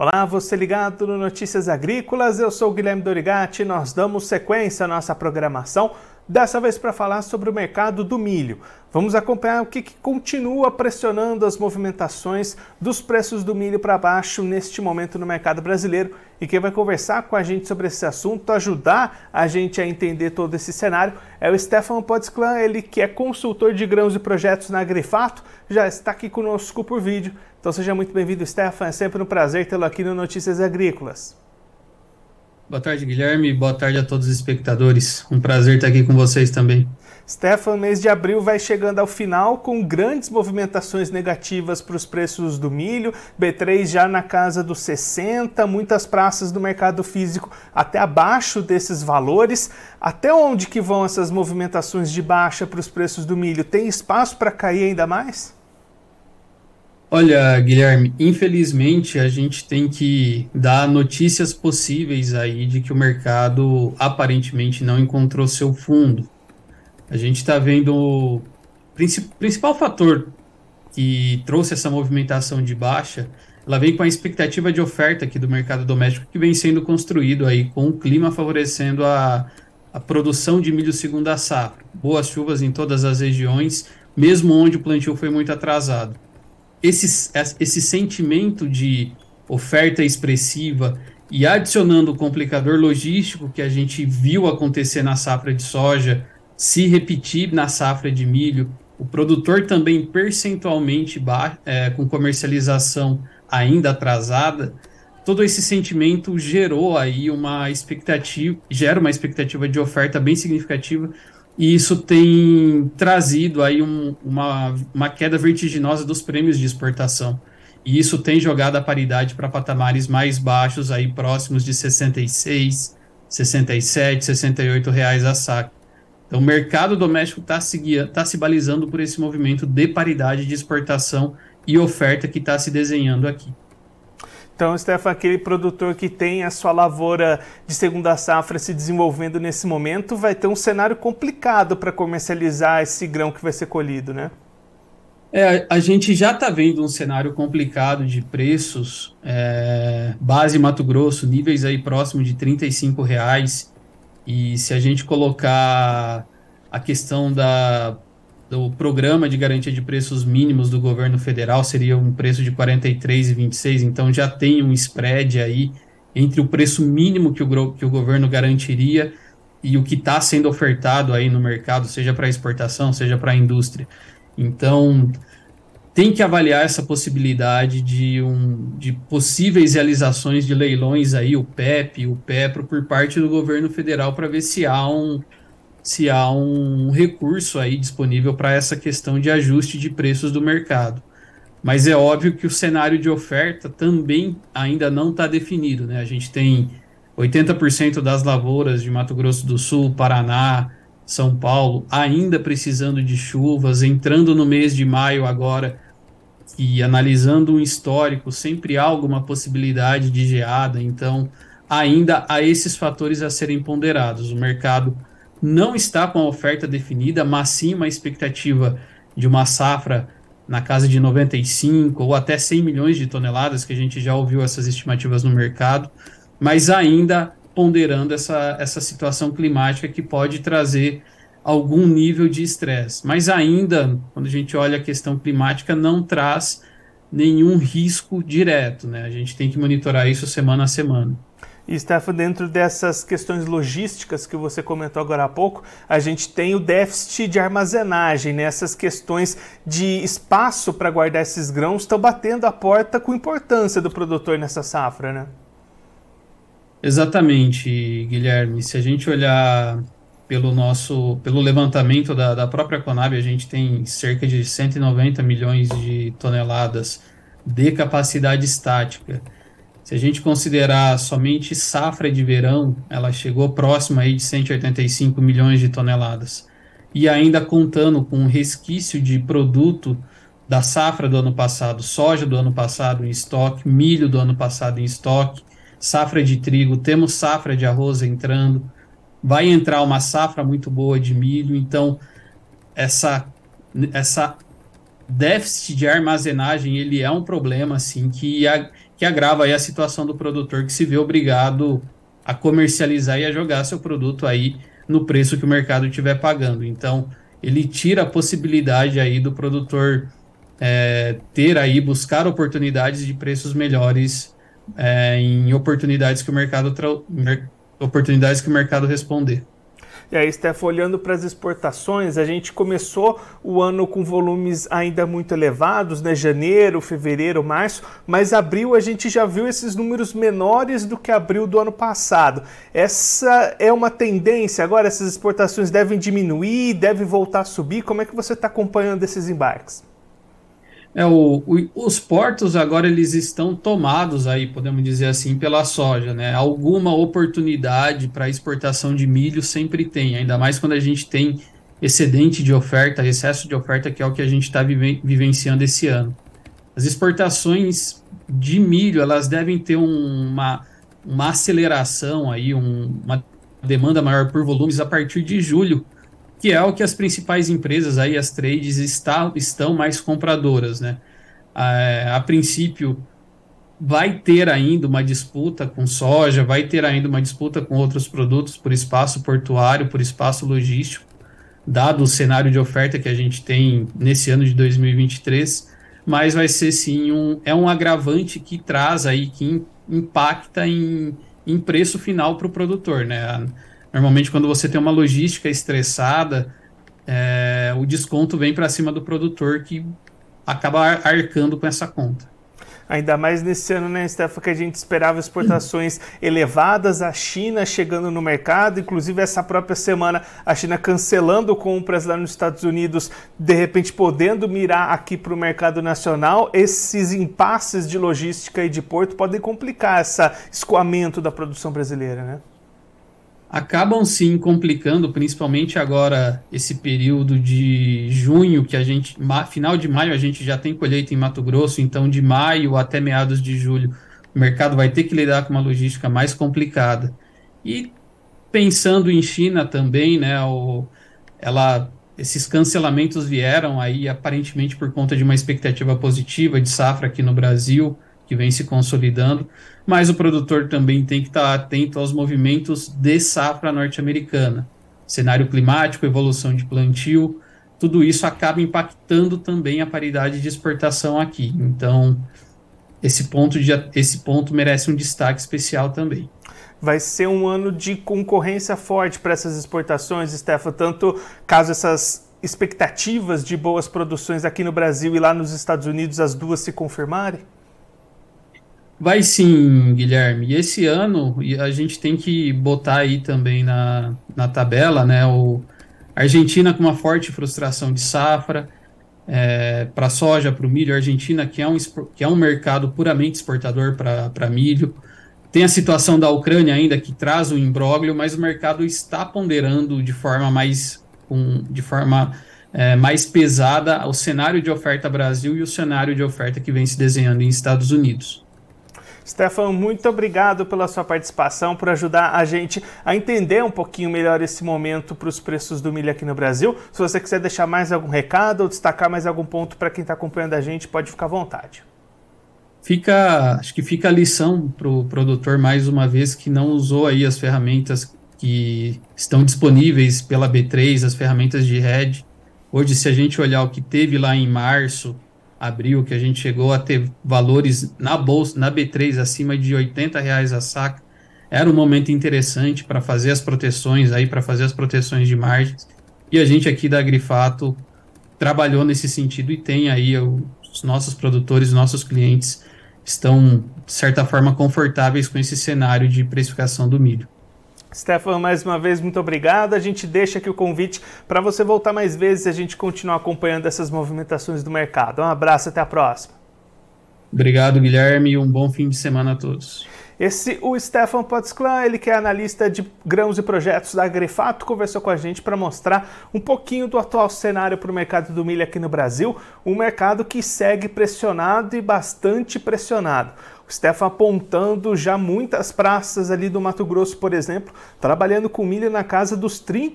Olá, você ligado no Notícias Agrícolas, eu sou Guilherme Dorigati, nós damos sequência à nossa programação dessa vez para falar sobre o mercado do milho. Vamos acompanhar o que, que, continua pressionando as movimentações dos preços do milho para baixo neste momento no mercado brasileiro. E quem vai conversar com a gente sobre esse assunto, ajudar a gente a entender todo esse cenário, é o Stefano Podsclan, ele que é consultor de grãos e projetos na Agrifato, já está aqui conosco por vídeo. Então seja muito bem-vindo, Stefano. É sempre um prazer tê-lo aqui no Notícias Agrícolas. Boa tarde, Guilherme. Boa tarde a todos os espectadores. Um prazer estar aqui com vocês também. Stefan, mês de abril vai chegando ao final com grandes movimentações negativas para os preços do milho, B3 já na casa dos 60, muitas praças do mercado físico até abaixo desses valores. Até onde que vão essas movimentações de baixa para os preços do milho? Tem espaço para cair ainda mais? Olha, Guilherme, infelizmente a gente tem que dar notícias possíveis aí de que o mercado aparentemente não encontrou seu fundo. A gente está vendo o principal fator que trouxe essa movimentação de baixa, ela vem com a expectativa de oferta aqui do mercado doméstico que vem sendo construído aí com o clima favorecendo a, a produção de milho segunda safra. Boas chuvas em todas as regiões, mesmo onde o plantio foi muito atrasado esse, esse sentimento de oferta expressiva e adicionando o complicador logístico que a gente viu acontecer na safra de soja, se repetir na safra de milho, o produtor também percentualmente é, com comercialização ainda atrasada, todo esse sentimento gerou aí uma expectativa, gera uma expectativa de oferta bem significativa e isso tem trazido aí um, uma, uma queda vertiginosa dos prêmios de exportação. E isso tem jogado a paridade para patamares mais baixos, aí próximos de 66, 67, 68 reais a saco. Então, o mercado doméstico está tá se balizando por esse movimento de paridade de exportação e oferta que está se desenhando aqui. Então, Stefan, aquele produtor que tem a sua lavoura de segunda safra se desenvolvendo nesse momento, vai ter um cenário complicado para comercializar esse grão que vai ser colhido, né? É, a gente já está vendo um cenário complicado de preços, é, base Mato Grosso, níveis aí próximos de 35 reais, e se a gente colocar a questão da do programa de garantia de preços mínimos do governo federal seria um preço de 43,26, então já tem um spread aí entre o preço mínimo que o, que o governo garantiria e o que está sendo ofertado aí no mercado, seja para exportação, seja para a indústria. Então, tem que avaliar essa possibilidade de, um, de possíveis realizações de leilões aí, o PEP, o PEPRO, por parte do governo federal, para ver se há um, se há um recurso aí disponível para essa questão de ajuste de preços do mercado. Mas é óbvio que o cenário de oferta também ainda não está definido. Né? A gente tem 80% das lavouras de Mato Grosso do Sul, Paraná, São Paulo ainda precisando de chuvas, entrando no mês de maio agora e analisando um histórico, sempre há alguma possibilidade de geada, então ainda há esses fatores a serem ponderados. O mercado não está com a oferta definida, mas sim uma expectativa de uma safra na casa de 95 ou até 100 milhões de toneladas, que a gente já ouviu essas estimativas no mercado, mas ainda ponderando essa, essa situação climática que pode trazer algum nível de estresse. Mas ainda, quando a gente olha a questão climática, não traz nenhum risco direto, né? A gente tem que monitorar isso semana a semana. E, Stefan, dentro dessas questões logísticas que você comentou agora há pouco, a gente tem o déficit de armazenagem, né? essas questões de espaço para guardar esses grãos estão batendo a porta com importância do produtor nessa safra, né? Exatamente, Guilherme. Se a gente olhar pelo nosso, pelo levantamento da, da própria Conab, a gente tem cerca de 190 milhões de toneladas de capacidade estática. Se a gente considerar somente safra de verão, ela chegou próxima aí de 185 milhões de toneladas. E ainda contando com um resquício de produto da safra do ano passado, soja do ano passado em estoque, milho do ano passado em estoque, safra de trigo, temos safra de arroz entrando, vai entrar uma safra muito boa de milho, então essa essa déficit de armazenagem ele é um problema assim que que agrava aí a situação do produtor que se vê obrigado a comercializar e a jogar seu produto aí no preço que o mercado estiver pagando. Então, ele tira a possibilidade aí do produtor é, ter aí, buscar oportunidades de preços melhores é, em oportunidades que o mercado oportunidades que o mercado responder. E aí, Steph, olhando para as exportações, a gente começou o ano com volumes ainda muito elevados, né? Janeiro, fevereiro, março, mas abril a gente já viu esses números menores do que abril do ano passado. Essa é uma tendência agora? Essas exportações devem diminuir, devem voltar a subir? Como é que você está acompanhando esses embarques? É, o, o, os portos agora eles estão tomados aí, podemos dizer assim, pela soja, né? Alguma oportunidade para exportação de milho sempre tem, ainda mais quando a gente tem excedente de oferta, excesso de oferta, que é o que a gente está vive, vivenciando esse ano. As exportações de milho, elas devem ter um, uma, uma aceleração aí, um, uma demanda maior por volumes a partir de julho, que é o que as principais empresas aí, as trades, está, estão mais compradoras, né? A, a princípio, vai ter ainda uma disputa com soja, vai ter ainda uma disputa com outros produtos por espaço portuário, por espaço logístico, dado o cenário de oferta que a gente tem nesse ano de 2023, mas vai ser sim um, é um agravante que traz aí, que impacta em, em preço final para o produtor, né? Normalmente, quando você tem uma logística estressada, é, o desconto vem para cima do produtor que acaba arcando com essa conta. Ainda mais nesse ano, né, Stefan, que a gente esperava exportações elevadas, a China chegando no mercado, inclusive essa própria semana a China cancelando compras lá nos Estados Unidos, de repente podendo mirar aqui para o mercado nacional. Esses impasses de logística e de porto podem complicar esse escoamento da produção brasileira, né? Acabam sim complicando, principalmente agora esse período de junho, que a gente, final de maio, a gente já tem colheita em Mato Grosso, então de maio até meados de julho, o mercado vai ter que lidar com uma logística mais complicada. E pensando em China também, né, o, ela, esses cancelamentos vieram aí aparentemente por conta de uma expectativa positiva de safra aqui no Brasil, que vem se consolidando, mas o produtor também tem que estar atento aos movimentos de safra norte-americana. Cenário climático, evolução de plantio, tudo isso acaba impactando também a paridade de exportação aqui. Então, esse ponto, de, esse ponto merece um destaque especial também. Vai ser um ano de concorrência forte para essas exportações, Stefan, tanto caso essas expectativas de boas produções aqui no Brasil e lá nos Estados Unidos as duas se confirmarem? Vai sim, Guilherme. E esse ano a gente tem que botar aí também na, na tabela, né? O Argentina com uma forte frustração de safra é, para soja, para o milho. A Argentina que é um, que é um mercado puramente exportador para milho. Tem a situação da Ucrânia ainda que traz o imbróglio, mas o mercado está ponderando de forma mais, um, de forma é, mais pesada o cenário de oferta Brasil e o cenário de oferta que vem se desenhando em Estados Unidos. Stefan, muito obrigado pela sua participação, por ajudar a gente a entender um pouquinho melhor esse momento para os preços do milho aqui no Brasil. Se você quiser deixar mais algum recado ou destacar mais algum ponto para quem está acompanhando a gente, pode ficar à vontade. Fica, acho que fica a lição para o produtor mais uma vez que não usou aí as ferramentas que estão disponíveis pela B3, as ferramentas de hedge. Hoje, se a gente olhar o que teve lá em março, abril, que a gente chegou a ter valores na bolsa, na B3, acima de 80 reais a saca. Era um momento interessante para fazer as proteções aí, para fazer as proteções de margens. E a gente aqui da Agrifato trabalhou nesse sentido e tem aí os nossos produtores, nossos clientes estão, de certa forma, confortáveis com esse cenário de precificação do milho. Stefan, mais uma vez, muito obrigado. A gente deixa aqui o convite para você voltar mais vezes e a gente continuar acompanhando essas movimentações do mercado. Um abraço, até a próxima. Obrigado, Guilherme, e um bom fim de semana a todos. Esse, o Stefan Potzclan, ele que é analista de grãos e projetos da Agrifato, conversou com a gente para mostrar um pouquinho do atual cenário para o mercado do milho aqui no Brasil, um mercado que segue pressionado e bastante pressionado. O Stefan apontando já muitas praças ali do Mato Grosso, por exemplo, trabalhando com milho na casa dos R$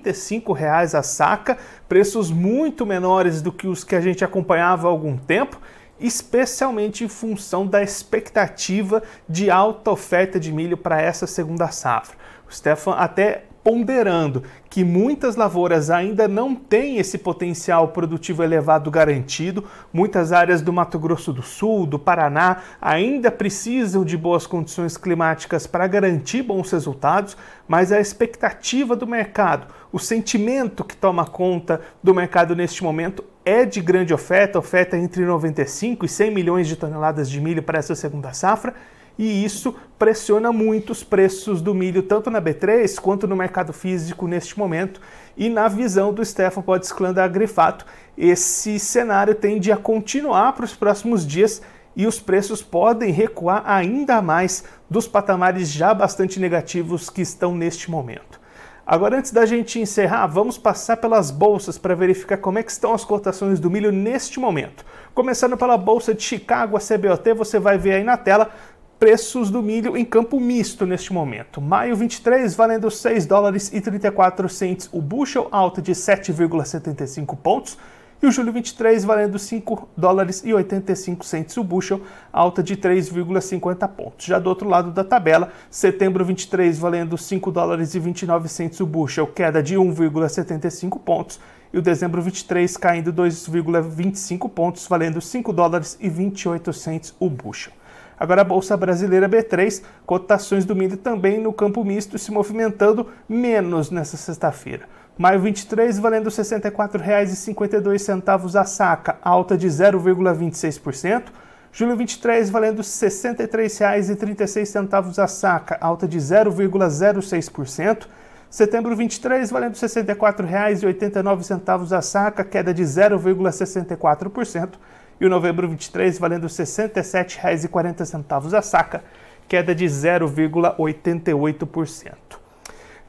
reais a saca, preços muito menores do que os que a gente acompanhava há algum tempo especialmente em função da expectativa de alta oferta de milho para essa segunda safra. O Stefan até ponderando que muitas lavouras ainda não têm esse potencial produtivo elevado garantido, muitas áreas do Mato Grosso do Sul, do Paraná, ainda precisam de boas condições climáticas para garantir bons resultados, mas a expectativa do mercado, o sentimento que toma conta do mercado neste momento é de grande oferta, oferta entre 95 e 100 milhões de toneladas de milho para essa segunda safra, e isso pressiona muito os preços do milho, tanto na B3 quanto no mercado físico neste momento. E na visão do Stefan Podesclan da Agrifato, esse cenário tende a continuar para os próximos dias e os preços podem recuar ainda mais dos patamares já bastante negativos que estão neste momento. Agora, antes da gente encerrar, vamos passar pelas bolsas para verificar como é que estão as cotações do milho neste momento. Começando pela bolsa de Chicago, a CBOT, você vai ver aí na tela preços do milho em campo misto neste momento. Maio 23 valendo 6 dólares e 34 centes o bushel, alta de 7,75 pontos. E o julho 23 valendo 5 dólares e 85 centes o bushel, alta de 3,50 pontos. Já do outro lado da tabela, setembro 23 valendo 5 dólares e 29 centes o bushel, queda de 1,75 pontos. E o dezembro 23 caindo 2,25 pontos, valendo 5 dólares e 28 centes o bushel. Agora a Bolsa Brasileira B3, cotações do milho também no campo misto se movimentando menos nessa sexta-feira. Maio 23 valendo R$ 64,52 a saca, alta de 0,26%. Julho 23 valendo R$ 63,36 a saca, alta de 0,06%. Setembro 23 valendo R$ 64,89 a saca, queda de 0,64% e o novembro 23 valendo R$ 67,40 a saca, queda de 0,88%.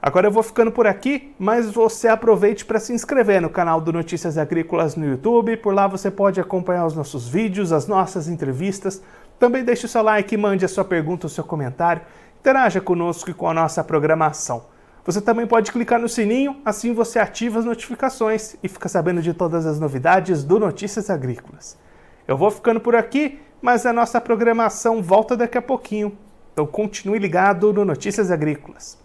Agora eu vou ficando por aqui, mas você aproveite para se inscrever no canal do Notícias Agrícolas no YouTube. Por lá você pode acompanhar os nossos vídeos, as nossas entrevistas. Também deixe o seu like, mande a sua pergunta, o seu comentário. Interaja conosco e com a nossa programação. Você também pode clicar no sininho, assim você ativa as notificações e fica sabendo de todas as novidades do Notícias Agrícolas. Eu vou ficando por aqui, mas a nossa programação volta daqui a pouquinho. Então continue ligado no Notícias Agrícolas.